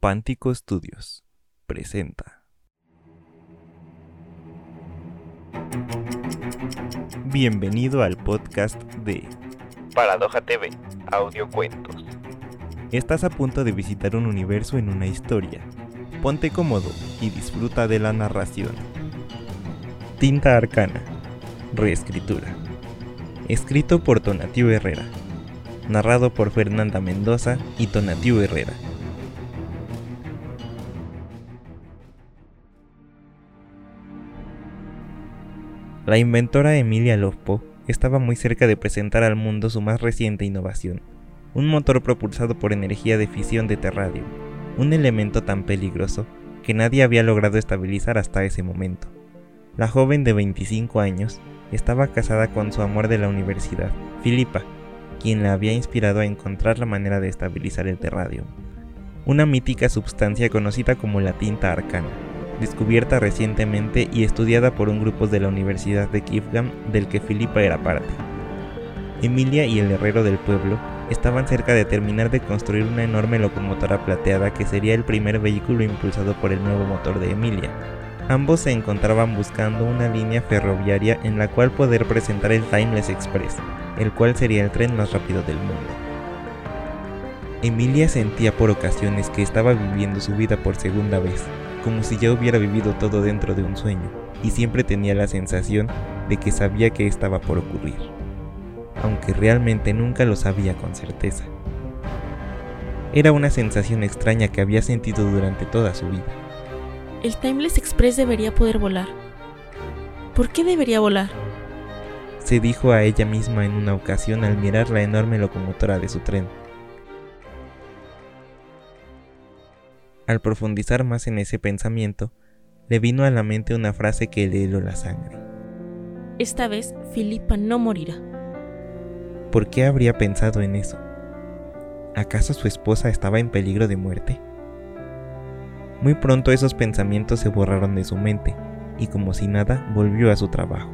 Pántico Studios presenta. Bienvenido al podcast de Paradoja TV, audiocuentos. Estás a punto de visitar un universo en una historia. Ponte cómodo y disfruta de la narración. Tinta Arcana. Reescritura. Escrito por Tonatiuh Herrera. Narrado por Fernanda Mendoza y Tonatiuh Herrera. La inventora Emilia Lofpo estaba muy cerca de presentar al mundo su más reciente innovación, un motor propulsado por energía de fisión de terradio, un elemento tan peligroso que nadie había logrado estabilizar hasta ese momento. La joven de 25 años estaba casada con su amor de la universidad, Filipa, quien la había inspirado a encontrar la manera de estabilizar el terradio, una mítica sustancia conocida como la tinta arcana descubierta recientemente y estudiada por un grupo de la Universidad de Kifgam del que Filipa era parte. Emilia y el herrero del pueblo estaban cerca de terminar de construir una enorme locomotora plateada que sería el primer vehículo impulsado por el nuevo motor de Emilia. Ambos se encontraban buscando una línea ferroviaria en la cual poder presentar el Timeless Express, el cual sería el tren más rápido del mundo. Emilia sentía por ocasiones que estaba viviendo su vida por segunda vez, como si ya hubiera vivido todo dentro de un sueño, y siempre tenía la sensación de que sabía que estaba por ocurrir, aunque realmente nunca lo sabía con certeza. Era una sensación extraña que había sentido durante toda su vida. El Timeless Express debería poder volar. ¿Por qué debería volar? Se dijo a ella misma en una ocasión al mirar la enorme locomotora de su tren. Al profundizar más en ese pensamiento, le vino a la mente una frase que le heló la sangre. Esta vez Filipa no morirá. ¿Por qué habría pensado en eso? ¿Acaso su esposa estaba en peligro de muerte? Muy pronto esos pensamientos se borraron de su mente y como si nada volvió a su trabajo.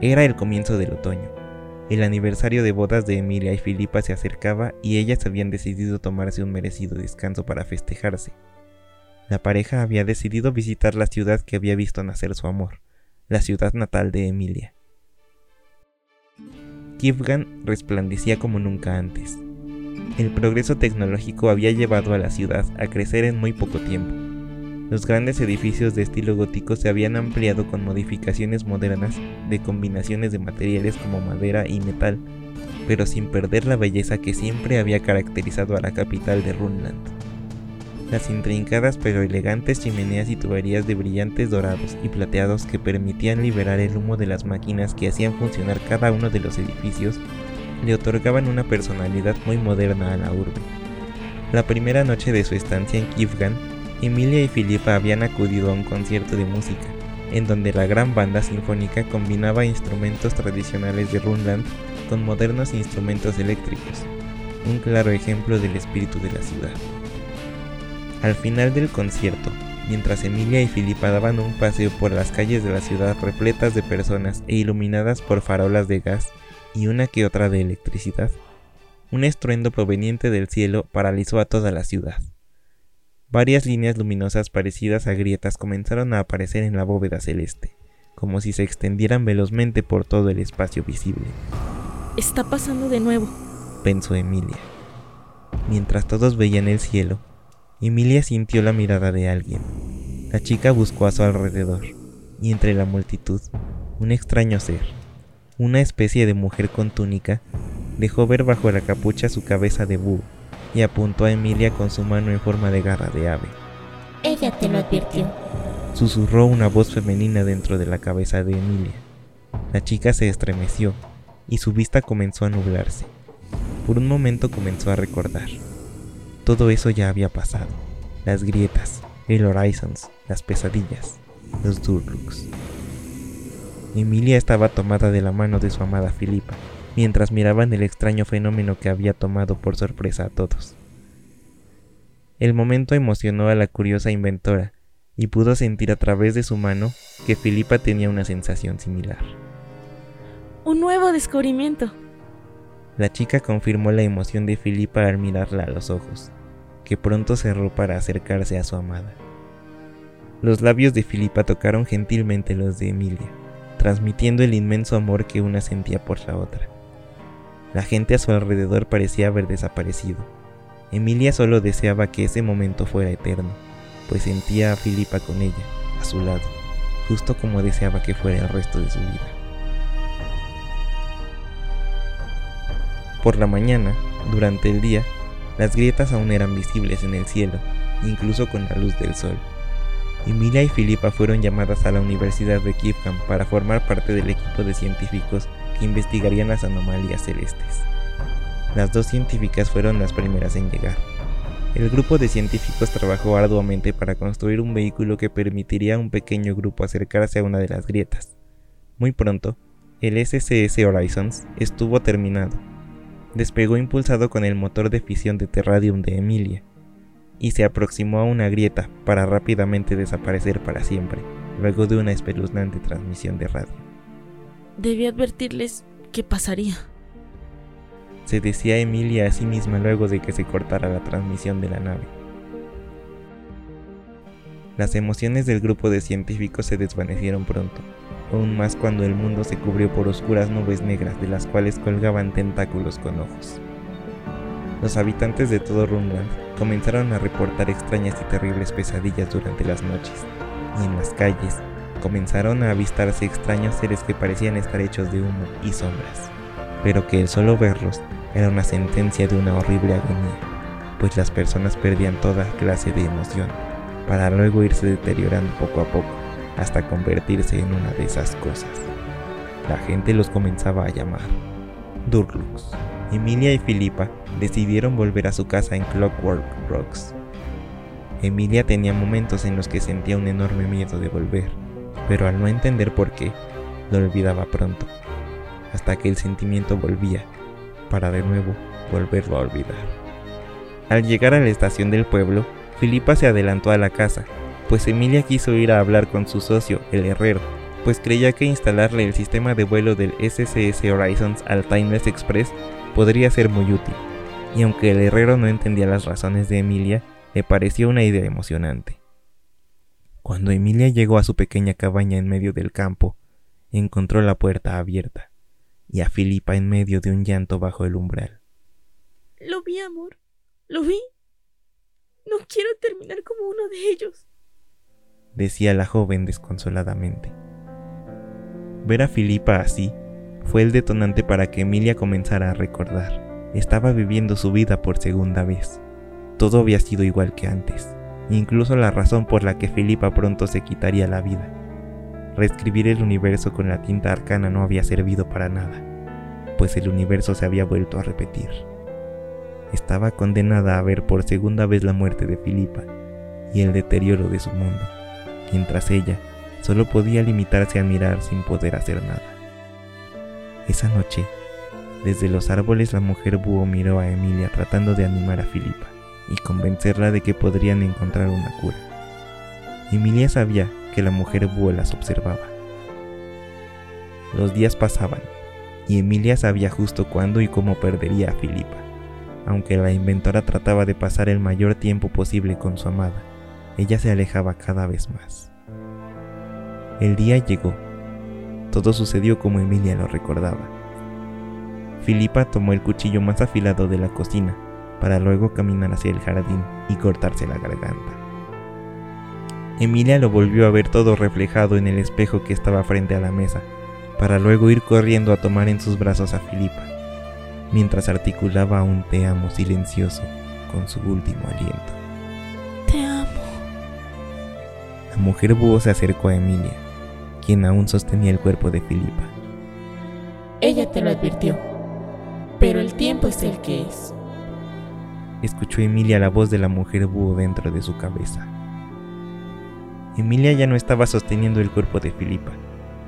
Era el comienzo del otoño. El aniversario de bodas de Emilia y Filipa se acercaba y ellas habían decidido tomarse un merecido descanso para festejarse. La pareja había decidido visitar la ciudad que había visto nacer su amor, la ciudad natal de Emilia. Kivgan resplandecía como nunca antes. El progreso tecnológico había llevado a la ciudad a crecer en muy poco tiempo los grandes edificios de estilo gótico se habían ampliado con modificaciones modernas de combinaciones de materiales como madera y metal, pero sin perder la belleza que siempre había caracterizado a la capital de Runland. Las intrincadas pero elegantes chimeneas y tuberías de brillantes dorados y plateados que permitían liberar el humo de las máquinas que hacían funcionar cada uno de los edificios le otorgaban una personalidad muy moderna a la urbe. La primera noche de su estancia en Kivgan Emilia y Filipa habían acudido a un concierto de música, en donde la gran banda sinfónica combinaba instrumentos tradicionales de Runland con modernos instrumentos eléctricos, un claro ejemplo del espíritu de la ciudad. Al final del concierto, mientras Emilia y Filipa daban un paseo por las calles de la ciudad repletas de personas e iluminadas por farolas de gas y una que otra de electricidad, un estruendo proveniente del cielo paralizó a toda la ciudad. Varias líneas luminosas parecidas a grietas comenzaron a aparecer en la bóveda celeste, como si se extendieran velozmente por todo el espacio visible. Está pasando de nuevo, pensó Emilia. Mientras todos veían el cielo, Emilia sintió la mirada de alguien. La chica buscó a su alrededor, y entre la multitud, un extraño ser, una especie de mujer con túnica, dejó ver bajo la capucha su cabeza de búho y apuntó a Emilia con su mano en forma de garra de ave. Ella te lo advirtió. Susurró una voz femenina dentro de la cabeza de Emilia. La chica se estremeció y su vista comenzó a nublarse. Por un momento comenzó a recordar. Todo eso ya había pasado. Las grietas, el Horizons, las pesadillas, los Durlux. Emilia estaba tomada de la mano de su amada Filipa mientras miraban el extraño fenómeno que había tomado por sorpresa a todos. El momento emocionó a la curiosa inventora y pudo sentir a través de su mano que Filipa tenía una sensación similar. Un nuevo descubrimiento. La chica confirmó la emoción de Filipa al mirarla a los ojos. que pronto cerró para acercarse a su amada. Los labios de Filipa tocaron gentilmente los de Emilia, transmitiendo el inmenso amor que una sentía por la otra. La gente a su alrededor parecía haber desaparecido. Emilia solo deseaba que ese momento fuera eterno, pues sentía a Filipa con ella, a su lado, justo como deseaba que fuera el resto de su vida. Por la mañana, durante el día, las grietas aún eran visibles en el cielo, incluso con la luz del sol. Emilia y Filipa fueron llamadas a la Universidad de Kiev para formar parte del equipo de científicos investigarían las anomalías celestes. Las dos científicas fueron las primeras en llegar. El grupo de científicos trabajó arduamente para construir un vehículo que permitiría a un pequeño grupo acercarse a una de las grietas. Muy pronto, el SCS Horizons estuvo terminado. Despegó impulsado con el motor de fisión de Terradium de Emilia, y se aproximó a una grieta para rápidamente desaparecer para siempre, luego de una espeluznante transmisión de radio. Debí advertirles qué pasaría. Se decía Emilia a sí misma luego de que se cortara la transmisión de la nave. Las emociones del grupo de científicos se desvanecieron pronto, aún más cuando el mundo se cubrió por oscuras nubes negras de las cuales colgaban tentáculos con ojos. Los habitantes de todo Runland comenzaron a reportar extrañas y terribles pesadillas durante las noches, y en las calles comenzaron a avistarse extraños seres que parecían estar hechos de humo y sombras, pero que el solo verlos era una sentencia de una horrible agonía, pues las personas perdían toda clase de emoción, para luego irse deteriorando poco a poco hasta convertirse en una de esas cosas. La gente los comenzaba a llamar Durlux. Emilia y Filipa decidieron volver a su casa en Clockwork Rocks. Emilia tenía momentos en los que sentía un enorme miedo de volver, pero al no entender por qué, lo olvidaba pronto, hasta que el sentimiento volvía, para de nuevo volverlo a olvidar. Al llegar a la estación del pueblo, Filipa se adelantó a la casa, pues Emilia quiso ir a hablar con su socio, el herrero, pues creía que instalarle el sistema de vuelo del SCS Horizons al Timeless Express podría ser muy útil, y aunque el herrero no entendía las razones de Emilia, le pareció una idea emocionante. Cuando Emilia llegó a su pequeña cabaña en medio del campo, encontró la puerta abierta y a Filipa en medio de un llanto bajo el umbral. Lo vi, amor. Lo vi. No quiero terminar como uno de ellos, decía la joven desconsoladamente. Ver a Filipa así fue el detonante para que Emilia comenzara a recordar. Estaba viviendo su vida por segunda vez. Todo había sido igual que antes, incluso la razón por la que Filipa pronto se quitaría la vida. Reescribir el universo con la tinta arcana no había servido para nada, pues el universo se había vuelto a repetir. Estaba condenada a ver por segunda vez la muerte de Filipa y el deterioro de su mundo, mientras ella solo podía limitarse a mirar sin poder hacer nada. Esa noche, desde los árboles la mujer búho miró a Emilia tratando de animar a Filipa y convencerla de que podrían encontrar una cura. Emilia sabía que la mujer búho las observaba. Los días pasaban y Emilia sabía justo cuándo y cómo perdería a Filipa. Aunque la inventora trataba de pasar el mayor tiempo posible con su amada, ella se alejaba cada vez más. El día llegó todo sucedió como Emilia lo recordaba. Filipa tomó el cuchillo más afilado de la cocina para luego caminar hacia el jardín y cortarse la garganta. Emilia lo volvió a ver todo reflejado en el espejo que estaba frente a la mesa, para luego ir corriendo a tomar en sus brazos a Filipa, mientras articulaba un te amo silencioso con su último aliento. Te amo. La mujer búho se acercó a Emilia quien aún sostenía el cuerpo de Filipa. Ella te lo advirtió, pero el tiempo es el que es. Escuchó Emilia la voz de la mujer búho dentro de su cabeza. Emilia ya no estaba sosteniendo el cuerpo de Filipa,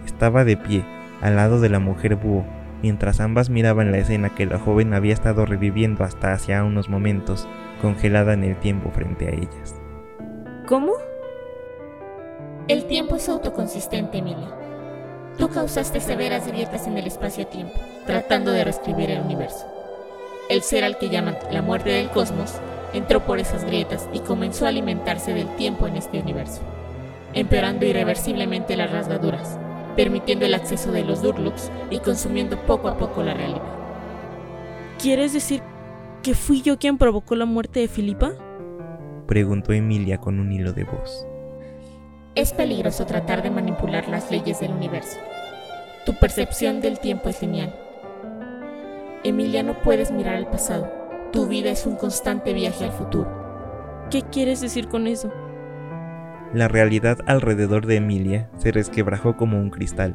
estaba de pie, al lado de la mujer búho, mientras ambas miraban la escena que la joven había estado reviviendo hasta hacia unos momentos, congelada en el tiempo frente a ellas. ¿Cómo? El tiempo es autoconsistente, Emilia. Tú causaste severas grietas en el espacio-tiempo, tratando de reescribir el universo. El ser al que llaman la muerte del cosmos entró por esas grietas y comenzó a alimentarse del tiempo en este universo, empeorando irreversiblemente las rasgaduras, permitiendo el acceso de los Durlux y consumiendo poco a poco la realidad. ¿Quieres decir que fui yo quien provocó la muerte de Filipa? Preguntó Emilia con un hilo de voz. Es peligroso tratar de manipular las leyes del universo. Tu percepción del tiempo es lineal. Emilia, no puedes mirar al pasado. Tu vida es un constante viaje al futuro. ¿Qué quieres decir con eso? La realidad alrededor de Emilia se resquebrajó como un cristal.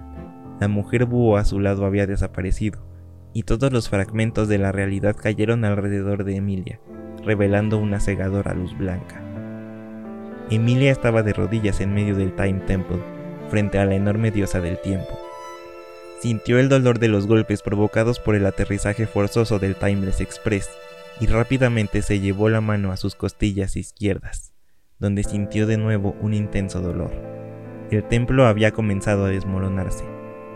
La mujer búho a su lado había desaparecido, y todos los fragmentos de la realidad cayeron alrededor de Emilia, revelando una cegadora luz blanca. Emilia estaba de rodillas en medio del Time Temple, frente a la enorme diosa del tiempo. Sintió el dolor de los golpes provocados por el aterrizaje forzoso del Timeless Express y rápidamente se llevó la mano a sus costillas izquierdas, donde sintió de nuevo un intenso dolor. El templo había comenzado a desmoronarse.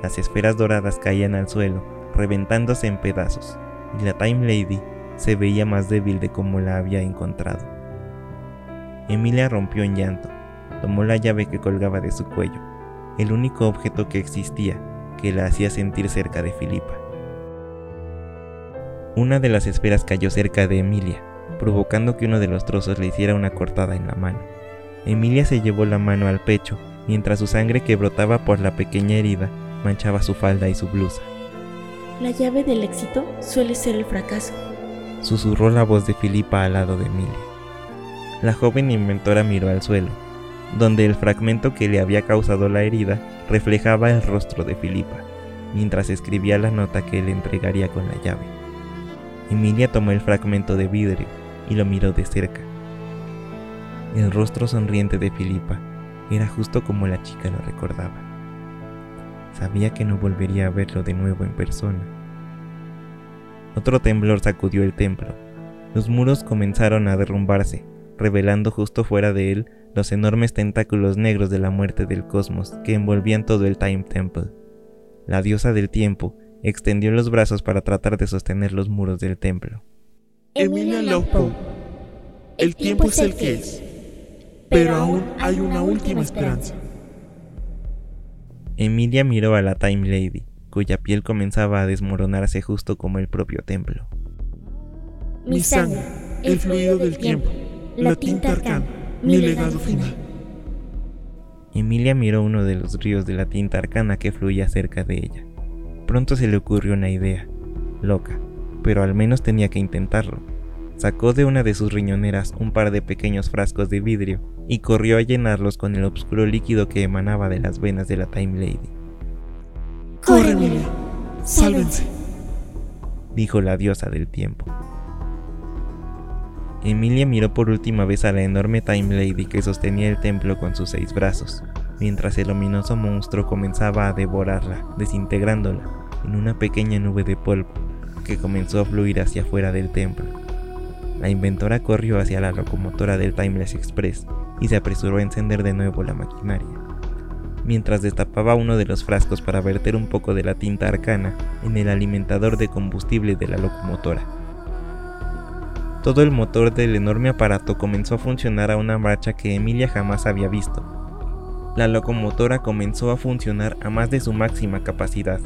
Las esferas doradas caían al suelo, reventándose en pedazos, y la Time Lady se veía más débil de como la había encontrado. Emilia rompió en llanto, tomó la llave que colgaba de su cuello, el único objeto que existía que la hacía sentir cerca de Filipa. Una de las esferas cayó cerca de Emilia, provocando que uno de los trozos le hiciera una cortada en la mano. Emilia se llevó la mano al pecho, mientras su sangre que brotaba por la pequeña herida manchaba su falda y su blusa. La llave del éxito suele ser el fracaso, susurró la voz de Filipa al lado de Emilia. La joven inventora miró al suelo, donde el fragmento que le había causado la herida reflejaba el rostro de Filipa, mientras escribía la nota que le entregaría con la llave. Emilia tomó el fragmento de vidrio y lo miró de cerca. El rostro sonriente de Filipa era justo como la chica lo recordaba. Sabía que no volvería a verlo de nuevo en persona. Otro temblor sacudió el templo. Los muros comenzaron a derrumbarse, revelando justo fuera de él los enormes tentáculos negros de la muerte del cosmos que envolvían todo el Time Temple. La diosa del tiempo extendió los brazos para tratar de sostener los muros del templo. Emilia Lopo, el tiempo es el que es, pero aún hay una última esperanza. Emilia miró a la Time Lady, cuya piel comenzaba a desmoronarse justo como el propio templo. Mi sangre, el fluido del tiempo, la tinta arcana, mi legado final. Emilia miró uno de los ríos de la tinta arcana que fluía cerca de ella. Pronto se le ocurrió una idea, loca, pero al menos tenía que intentarlo. Sacó de una de sus riñoneras un par de pequeños frascos de vidrio y corrió a llenarlos con el oscuro líquido que emanaba de las venas de la Time Lady. ¡Corre, Emilia! ¡Sálvense! dijo la diosa del tiempo. Emilia miró por última vez a la enorme Time Lady que sostenía el templo con sus seis brazos, mientras el ominoso monstruo comenzaba a devorarla, desintegrándola en una pequeña nube de polvo que comenzó a fluir hacia afuera del templo. La inventora corrió hacia la locomotora del Timeless Express y se apresuró a encender de nuevo la maquinaria, mientras destapaba uno de los frascos para verter un poco de la tinta arcana en el alimentador de combustible de la locomotora. Todo el motor del enorme aparato comenzó a funcionar a una marcha que Emilia jamás había visto. La locomotora comenzó a funcionar a más de su máxima capacidad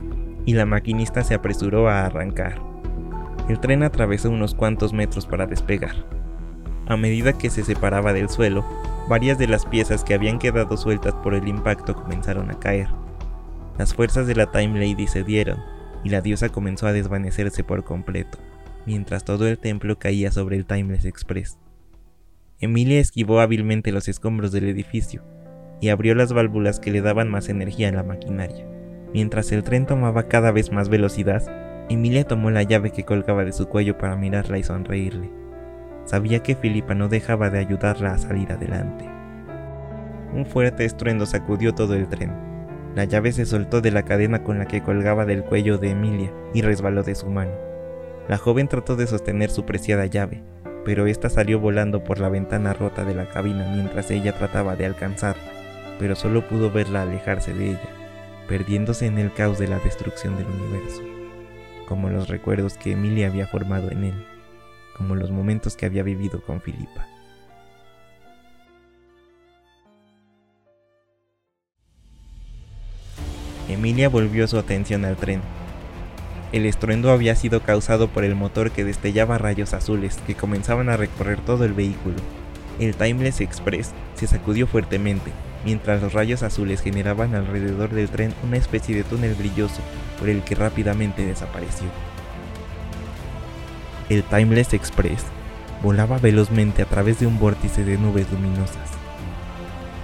y la maquinista se apresuró a arrancar. El tren atravesó unos cuantos metros para despegar. A medida que se separaba del suelo, varias de las piezas que habían quedado sueltas por el impacto comenzaron a caer. Las fuerzas de la Time Lady cedieron y la diosa comenzó a desvanecerse por completo, mientras todo el templo caía sobre el Timeless Express. Emilia esquivó hábilmente los escombros del edificio y abrió las válvulas que le daban más energía a la maquinaria. Mientras el tren tomaba cada vez más velocidad, Emilia tomó la llave que colgaba de su cuello para mirarla y sonreírle. Sabía que Filipa no dejaba de ayudarla a salir adelante. Un fuerte estruendo sacudió todo el tren. La llave se soltó de la cadena con la que colgaba del cuello de Emilia y resbaló de su mano. La joven trató de sostener su preciada llave, pero ésta salió volando por la ventana rota de la cabina mientras ella trataba de alcanzarla, pero solo pudo verla alejarse de ella, perdiéndose en el caos de la destrucción del universo como los recuerdos que Emilia había formado en él, como los momentos que había vivido con Filipa. Emilia volvió su atención al tren. El estruendo había sido causado por el motor que destellaba rayos azules que comenzaban a recorrer todo el vehículo. El Timeless Express se sacudió fuertemente, mientras los rayos azules generaban alrededor del tren una especie de túnel brilloso por el que rápidamente desapareció. El Timeless Express volaba velozmente a través de un vórtice de nubes luminosas.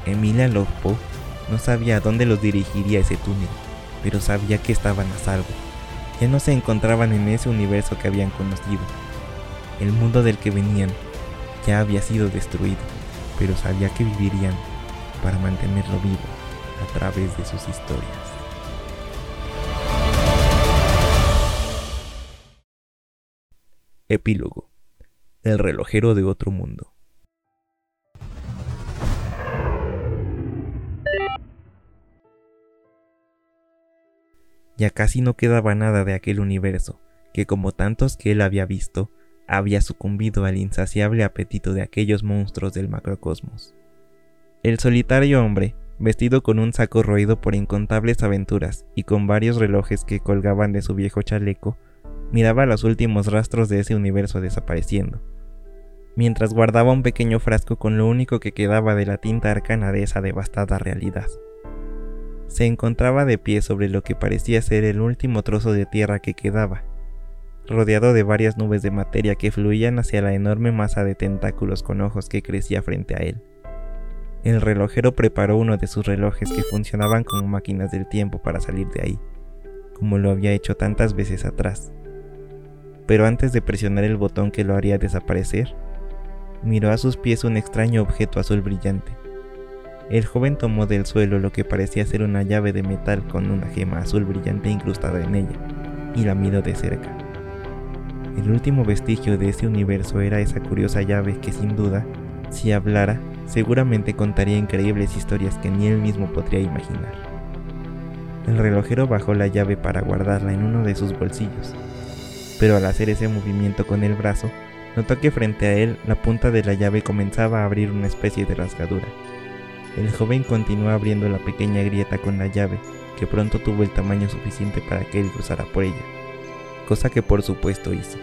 Emilia Lovpo no sabía a dónde los dirigiría ese túnel, pero sabía que estaban a salvo. Ya no se encontraban en ese universo que habían conocido. El mundo del que venían ya había sido destruido, pero sabía que vivirían para mantenerlo vivo a través de sus historias. Epílogo. El relojero de otro mundo. Ya casi no quedaba nada de aquel universo, que como tantos que él había visto, había sucumbido al insaciable apetito de aquellos monstruos del macrocosmos. El solitario hombre, vestido con un saco roído por incontables aventuras y con varios relojes que colgaban de su viejo chaleco, miraba los últimos rastros de ese universo desapareciendo, mientras guardaba un pequeño frasco con lo único que quedaba de la tinta arcana de esa devastada realidad se encontraba de pie sobre lo que parecía ser el último trozo de tierra que quedaba, rodeado de varias nubes de materia que fluían hacia la enorme masa de tentáculos con ojos que crecía frente a él. El relojero preparó uno de sus relojes que funcionaban como máquinas del tiempo para salir de ahí, como lo había hecho tantas veces atrás. Pero antes de presionar el botón que lo haría desaparecer, miró a sus pies un extraño objeto azul brillante. El joven tomó del suelo lo que parecía ser una llave de metal con una gema azul brillante incrustada en ella, y la miró de cerca. El último vestigio de ese universo era esa curiosa llave que sin duda, si hablara, seguramente contaría increíbles historias que ni él mismo podría imaginar. El relojero bajó la llave para guardarla en uno de sus bolsillos, pero al hacer ese movimiento con el brazo, notó que frente a él la punta de la llave comenzaba a abrir una especie de rasgadura. El joven continuó abriendo la pequeña grieta con la llave, que pronto tuvo el tamaño suficiente para que él cruzara por ella, cosa que por supuesto hizo.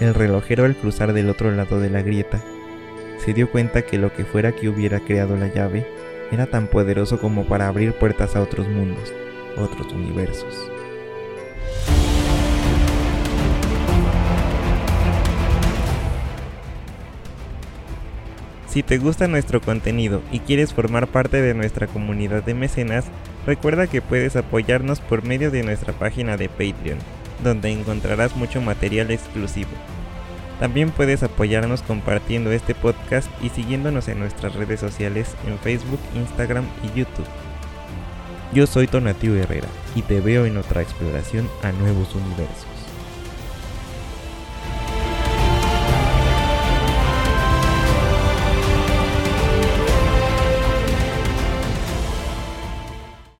El relojero al cruzar del otro lado de la grieta, se dio cuenta que lo que fuera que hubiera creado la llave era tan poderoso como para abrir puertas a otros mundos, otros universos. Si te gusta nuestro contenido y quieres formar parte de nuestra comunidad de mecenas, recuerda que puedes apoyarnos por medio de nuestra página de Patreon, donde encontrarás mucho material exclusivo. También puedes apoyarnos compartiendo este podcast y siguiéndonos en nuestras redes sociales en Facebook, Instagram y YouTube. Yo soy Tonatio Herrera y te veo en otra exploración a nuevos universos.